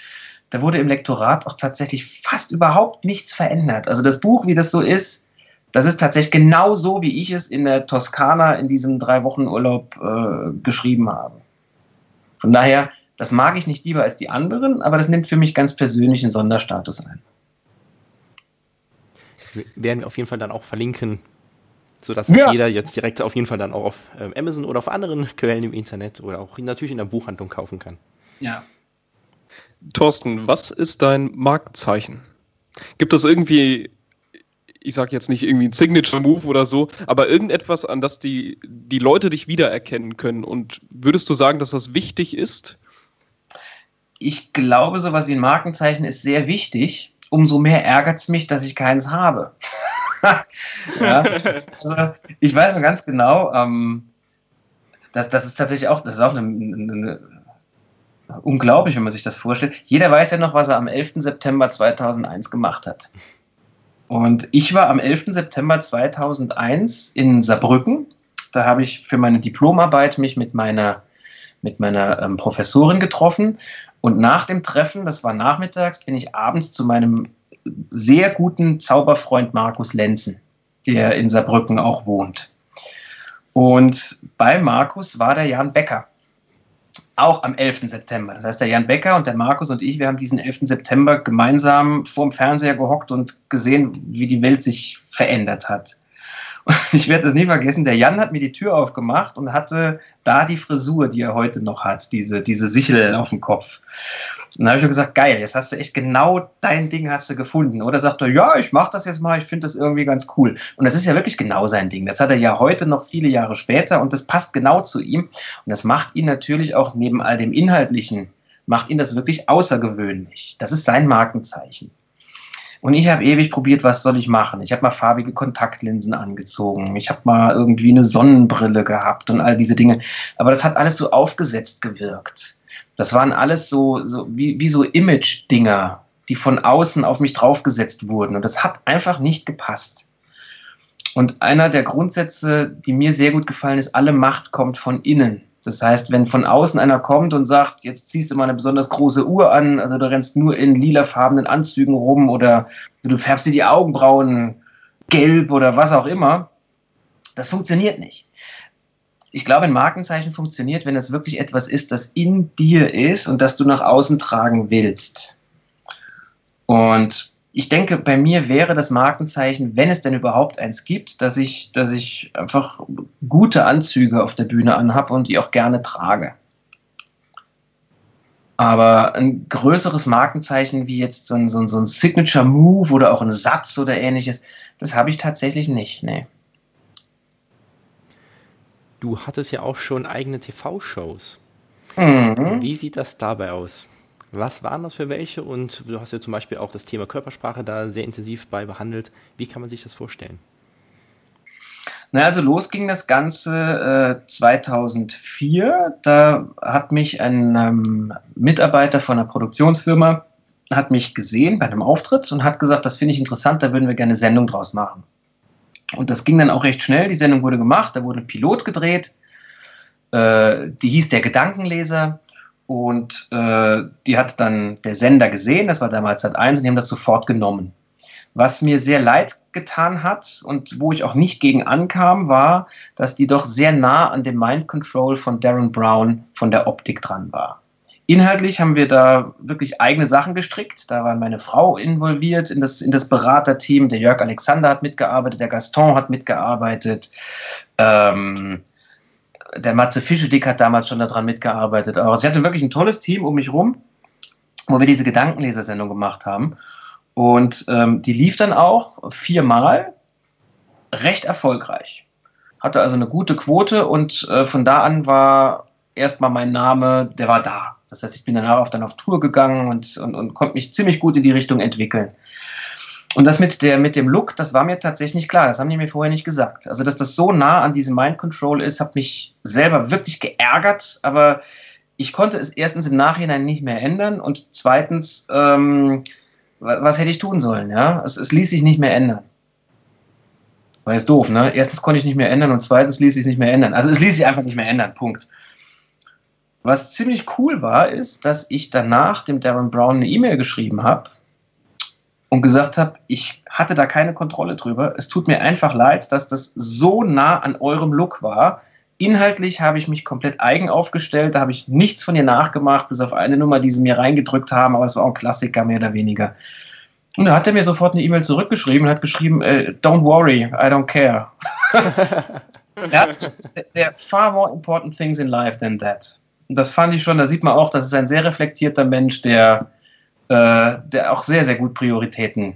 da wurde im Lektorat auch tatsächlich fast überhaupt nichts verändert. Also das Buch, wie das so ist, das ist tatsächlich genau so, wie ich es in der Toskana in diesem drei Wochen Urlaub äh, geschrieben habe. Von daher, das mag ich nicht lieber als die anderen, aber das nimmt für mich ganz persönlich einen Sonderstatus ein. Werden wir auf jeden Fall dann auch verlinken, sodass ja. jeder jetzt direkt auf jeden Fall dann auch auf äh, Amazon oder auf anderen Quellen im Internet oder auch natürlich in der Buchhandlung kaufen kann. Ja, Thorsten, was ist dein Marktzeichen? Gibt es irgendwie, ich sage jetzt nicht irgendwie ein Signature-Move oder so, aber irgendetwas, an das die, die Leute dich wiedererkennen können? Und würdest du sagen, dass das wichtig ist? Ich glaube, sowas wie ein Markenzeichen ist sehr wichtig. Umso mehr ärgert es mich, dass ich keins habe. ja, also ich weiß noch ganz genau, ähm, das, das ist tatsächlich auch, das ist auch eine, eine unglaublich, wenn man sich das vorstellt. Jeder weiß ja noch, was er am 11. September 2001 gemacht hat. Und ich war am 11. September 2001 in Saarbrücken. Da habe ich für meine Diplomarbeit mich mit meiner, mit meiner ähm, Professorin getroffen. Und nach dem Treffen, das war nachmittags, bin ich abends zu meinem sehr guten Zauberfreund Markus Lenzen, der in Saarbrücken auch wohnt. Und bei Markus war der Jan Becker auch am 11. September. Das heißt, der Jan Becker und der Markus und ich, wir haben diesen 11. September gemeinsam vorm Fernseher gehockt und gesehen, wie die Welt sich verändert hat. Und ich werde das nie vergessen, der Jan hat mir die Tür aufgemacht und hatte da die Frisur, die er heute noch hat, diese, diese Sichel auf dem Kopf. Und dann habe ich mir gesagt, geil, jetzt hast du echt genau dein Ding hast du gefunden. Oder sagt er, ja, ich mache das jetzt mal, ich finde das irgendwie ganz cool. Und das ist ja wirklich genau sein Ding. Das hat er ja heute noch viele Jahre später und das passt genau zu ihm. Und das macht ihn natürlich auch neben all dem Inhaltlichen, macht ihn das wirklich außergewöhnlich. Das ist sein Markenzeichen. Und ich habe ewig probiert, was soll ich machen. Ich habe mal farbige Kontaktlinsen angezogen. Ich habe mal irgendwie eine Sonnenbrille gehabt und all diese Dinge. Aber das hat alles so aufgesetzt gewirkt. Das waren alles so, so wie, wie so Image-Dinger, die von außen auf mich draufgesetzt wurden. Und das hat einfach nicht gepasst. Und einer der Grundsätze, die mir sehr gut gefallen ist, alle Macht kommt von innen. Das heißt, wenn von außen einer kommt und sagt, jetzt ziehst du mal eine besonders große Uhr an, also du rennst nur in lilafarbenen Anzügen rum oder du färbst dir die Augenbrauen gelb oder was auch immer, das funktioniert nicht. Ich glaube, ein Markenzeichen funktioniert, wenn es wirklich etwas ist, das in dir ist und das du nach außen tragen willst. Und ich denke, bei mir wäre das Markenzeichen, wenn es denn überhaupt eins gibt, dass ich, dass ich einfach gute Anzüge auf der Bühne anhab und die auch gerne trage. Aber ein größeres Markenzeichen wie jetzt so ein, so ein, so ein Signature Move oder auch ein Satz oder ähnliches, das habe ich tatsächlich nicht. Nee. Du hattest ja auch schon eigene TV-Shows. Mhm. Wie sieht das dabei aus? Was waren das für welche? Und du hast ja zum Beispiel auch das Thema Körpersprache da sehr intensiv bei behandelt. Wie kann man sich das vorstellen? Na, also los ging das Ganze äh, 2004. Da hat mich ein ähm, Mitarbeiter von einer Produktionsfirma hat mich gesehen bei einem Auftritt und hat gesagt, das finde ich interessant, da würden wir gerne eine Sendung draus machen. Und das ging dann auch recht schnell. Die Sendung wurde gemacht, da wurde ein Pilot gedreht. Äh, die hieß Der Gedankenleser. Und äh, die hat dann der Sender gesehen, das war damals Sat 1, und die haben das sofort genommen. Was mir sehr leid getan hat und wo ich auch nicht gegen ankam, war, dass die doch sehr nah an dem Mind Control von Darren Brown von der Optik dran war. Inhaltlich haben wir da wirklich eigene Sachen gestrickt. Da war meine Frau involviert in das, in das Beraterteam. Der Jörg Alexander hat mitgearbeitet, der Gaston hat mitgearbeitet. Ähm, der Matze Fischedick hat damals schon daran mitgearbeitet. Also ich hatte wirklich ein tolles Team um mich rum, wo wir diese Gedankenlesersendung gemacht haben. Und ähm, die lief dann auch viermal recht erfolgreich. Hatte also eine gute Quote und äh, von da an war erstmal mein Name, der war da. Das heißt, ich bin danach auf, dann auf Tour gegangen und, und, und konnte mich ziemlich gut in die Richtung entwickeln. Und das mit, der, mit dem Look, das war mir tatsächlich klar. Das haben die mir vorher nicht gesagt. Also, dass das so nah an diesem Mind Control ist, hat mich selber wirklich geärgert. Aber ich konnte es erstens im Nachhinein nicht mehr ändern und zweitens, ähm, was hätte ich tun sollen? Ja? Es, es ließ sich nicht mehr ändern. War jetzt doof, ne? Erstens konnte ich nicht mehr ändern und zweitens ließ sich nicht mehr ändern. Also es ließ sich einfach nicht mehr ändern, Punkt. Was ziemlich cool war, ist, dass ich danach dem Darren Brown eine E-Mail geschrieben habe und gesagt habe, ich hatte da keine Kontrolle drüber. Es tut mir einfach leid, dass das so nah an eurem Look war. Inhaltlich habe ich mich komplett eigen aufgestellt, da habe ich nichts von ihr nachgemacht, bis auf eine Nummer, die sie mir reingedrückt haben, aber es war auch ein Klassiker mehr oder weniger. Und da hat er mir sofort eine E-Mail zurückgeschrieben und hat geschrieben, äh, don't worry, I don't care. ja, there are far more important things in life than that. Und das fand ich schon, da sieht man auch, das ist ein sehr reflektierter Mensch, der, äh, der auch sehr, sehr gut Prioritäten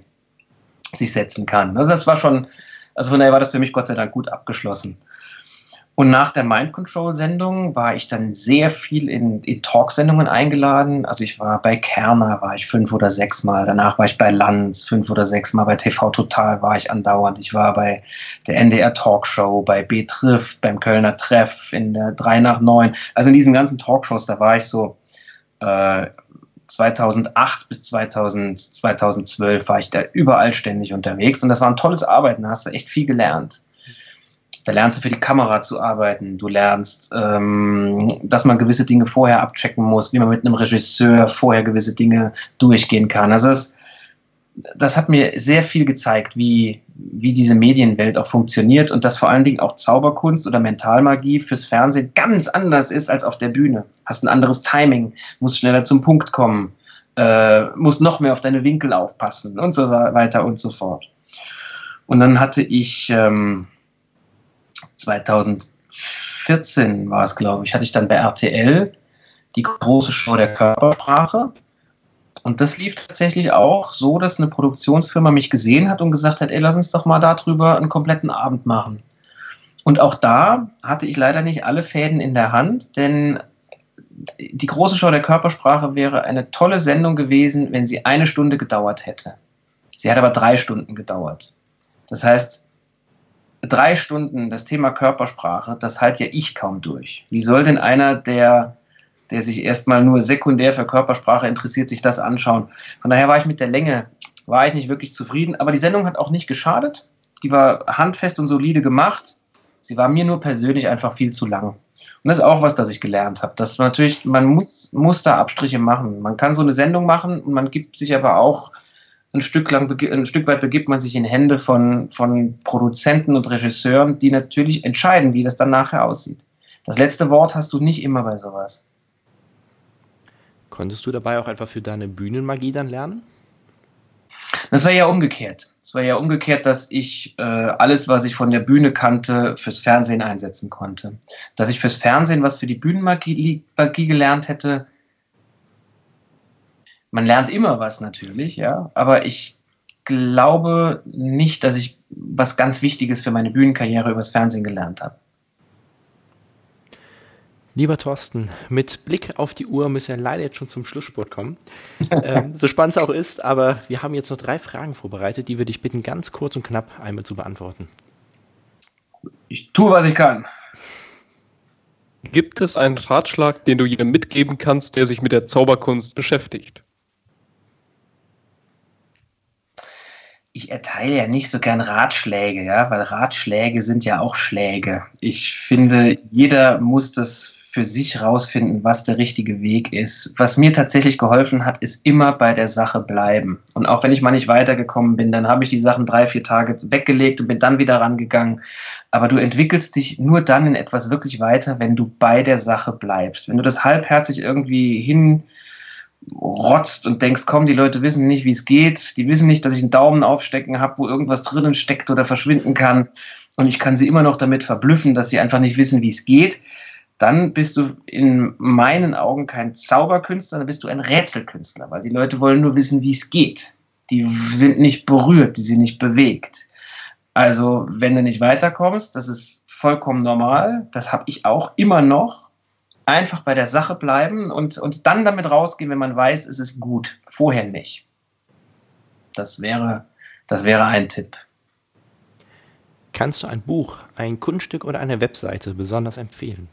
sich setzen kann. Also das war schon, also von daher war das für mich Gott sei Dank gut abgeschlossen. Und nach der Mind Control Sendung war ich dann sehr viel in, in Talksendungen eingeladen. Also ich war bei Kerner, war ich fünf oder sechs Mal. Danach war ich bei Lanz fünf oder sechs Mal. Bei TV Total war ich andauernd. Ich war bei der NDR Talkshow, bei B Triff, beim Kölner Treff, in der 3 nach 9. Also in diesen ganzen Talkshows, da war ich so äh, 2008 bis 2000, 2012 war ich da überall ständig unterwegs. Und das war ein tolles Arbeiten. Da hast du echt viel gelernt. Da lernst du für die Kamera zu arbeiten. Du lernst, ähm, dass man gewisse Dinge vorher abchecken muss, wie man mit einem Regisseur vorher gewisse Dinge durchgehen kann. Also das, das hat mir sehr viel gezeigt, wie, wie diese Medienwelt auch funktioniert und dass vor allen Dingen auch Zauberkunst oder Mentalmagie fürs Fernsehen ganz anders ist als auf der Bühne. Hast ein anderes Timing, musst schneller zum Punkt kommen, äh, musst noch mehr auf deine Winkel aufpassen und so weiter und so fort. Und dann hatte ich ähm, 2014 war es, glaube ich, hatte ich dann bei RTL die große Show der Körpersprache. Und das lief tatsächlich auch so, dass eine Produktionsfirma mich gesehen hat und gesagt hat, ey, lass uns doch mal darüber einen kompletten Abend machen. Und auch da hatte ich leider nicht alle Fäden in der Hand, denn die große Show der Körpersprache wäre eine tolle Sendung gewesen, wenn sie eine Stunde gedauert hätte. Sie hat aber drei Stunden gedauert. Das heißt, drei Stunden das Thema Körpersprache, das halt ja ich kaum durch. Wie soll denn einer, der, der sich erstmal nur sekundär für Körpersprache interessiert, sich das anschauen? Von daher war ich mit der Länge, war ich nicht wirklich zufrieden. Aber die Sendung hat auch nicht geschadet. Die war handfest und solide gemacht. Sie war mir nur persönlich einfach viel zu lang. Und das ist auch was, das ich gelernt habe. Dass man natürlich, man muss, muss da Abstriche machen. Man kann so eine Sendung machen und man gibt sich aber auch ein Stück, lang, ein Stück weit begibt man sich in Hände von, von Produzenten und Regisseuren, die natürlich entscheiden, wie das dann nachher aussieht. Das letzte Wort hast du nicht immer bei sowas. Konntest du dabei auch einfach für deine Bühnenmagie dann lernen? Das war ja umgekehrt. Es war ja umgekehrt, dass ich äh, alles, was ich von der Bühne kannte, fürs Fernsehen einsetzen konnte. Dass ich fürs Fernsehen was für die Bühnenmagie Magie gelernt hätte, man lernt immer was natürlich, ja, aber ich glaube nicht, dass ich was ganz Wichtiges für meine Bühnenkarriere übers Fernsehen gelernt habe. Lieber Thorsten, mit Blick auf die Uhr müssen wir leider jetzt schon zum Schlusssport kommen. ähm, so spannend es auch ist, aber wir haben jetzt noch drei Fragen vorbereitet, die wir dich bitten, ganz kurz und knapp einmal zu beantworten. Ich tue, was ich kann. Gibt es einen Ratschlag, den du jedem mitgeben kannst, der sich mit der Zauberkunst beschäftigt? Ich erteile ja nicht so gern Ratschläge, ja, weil Ratschläge sind ja auch Schläge. Ich finde, jeder muss das für sich rausfinden, was der richtige Weg ist. Was mir tatsächlich geholfen hat, ist immer bei der Sache bleiben. Und auch wenn ich mal nicht weitergekommen bin, dann habe ich die Sachen drei, vier Tage weggelegt und bin dann wieder rangegangen. Aber du entwickelst dich nur dann in etwas wirklich weiter, wenn du bei der Sache bleibst. Wenn du das halbherzig irgendwie hinrotzt und denkst, komm, die Leute wissen nicht, wie es geht, die wissen nicht, dass ich einen Daumen aufstecken habe, wo irgendwas drinnen steckt oder verschwinden kann. Und ich kann sie immer noch damit verblüffen, dass sie einfach nicht wissen, wie es geht dann bist du in meinen Augen kein Zauberkünstler, dann bist du ein Rätselkünstler, weil die Leute wollen nur wissen, wie es geht. Die sind nicht berührt, die sind nicht bewegt. Also, wenn du nicht weiterkommst, das ist vollkommen normal, das habe ich auch immer noch. Einfach bei der Sache bleiben und, und dann damit rausgehen, wenn man weiß, es ist gut. Vorher nicht. Das wäre, das wäre ein Tipp. Kannst du ein Buch, ein Kunststück oder eine Webseite besonders empfehlen?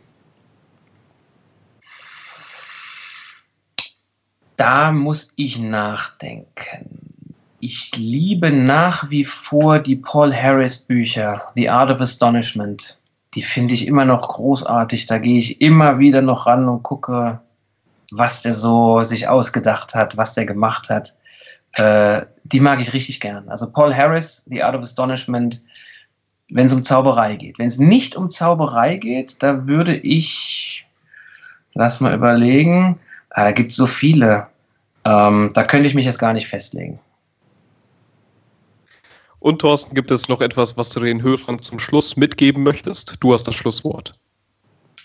Da muss ich nachdenken. Ich liebe nach wie vor die Paul Harris Bücher, The Art of Astonishment. Die finde ich immer noch großartig. Da gehe ich immer wieder noch ran und gucke, was der so sich ausgedacht hat, was der gemacht hat. Äh, die mag ich richtig gern. Also Paul Harris, The Art of Astonishment, wenn es um Zauberei geht. Wenn es nicht um Zauberei geht, da würde ich, lass mal überlegen, Ah, da gibt es so viele. Ähm, da könnte ich mich jetzt gar nicht festlegen. Und Thorsten, gibt es noch etwas, was du den Hörern zum Schluss mitgeben möchtest? Du hast das Schlusswort.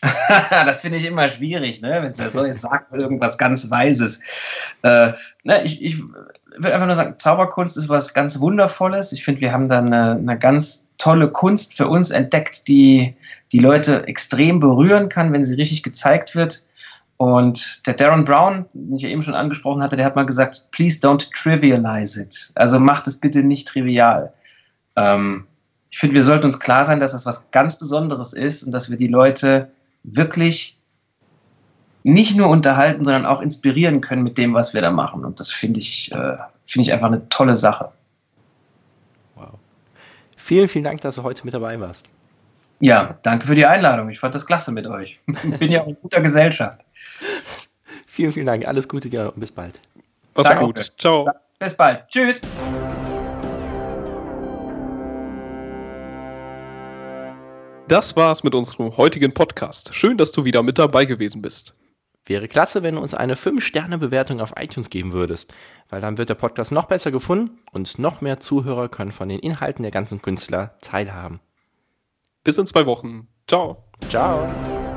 das finde ich immer schwierig, ne? wenn der so jetzt sagt irgendwas ganz Weises. Äh, ne, ich, ich würde einfach nur sagen, Zauberkunst ist was ganz Wundervolles. Ich finde, wir haben da eine, eine, ganz tolle Kunst für uns entdeckt, die die Leute extrem berühren kann, wenn sie richtig gezeigt wird. Und der Darren Brown, den ich ja eben schon angesprochen hatte, der hat mal gesagt, please don't trivialize it. Also macht es bitte nicht trivial. Ähm, ich finde, wir sollten uns klar sein, dass das was ganz Besonderes ist und dass wir die Leute wirklich nicht nur unterhalten, sondern auch inspirieren können mit dem, was wir da machen. Und das finde ich, äh, finde ich einfach eine tolle Sache. Wow. Vielen, vielen Dank, dass du heute mit dabei warst. Ja, danke für die Einladung. Ich fand das klasse mit euch. Ich bin ja auch in guter Gesellschaft. Vielen, vielen Dank. Alles Gute dir und bis bald. Mach's gut. Ciao. Bis bald. Tschüss. Das war's mit unserem heutigen Podcast. Schön, dass du wieder mit dabei gewesen bist. Wäre klasse, wenn du uns eine 5-Sterne-Bewertung auf iTunes geben würdest, weil dann wird der Podcast noch besser gefunden und noch mehr Zuhörer können von den Inhalten der ganzen Künstler teilhaben. Bis in zwei Wochen. Ciao. Ciao.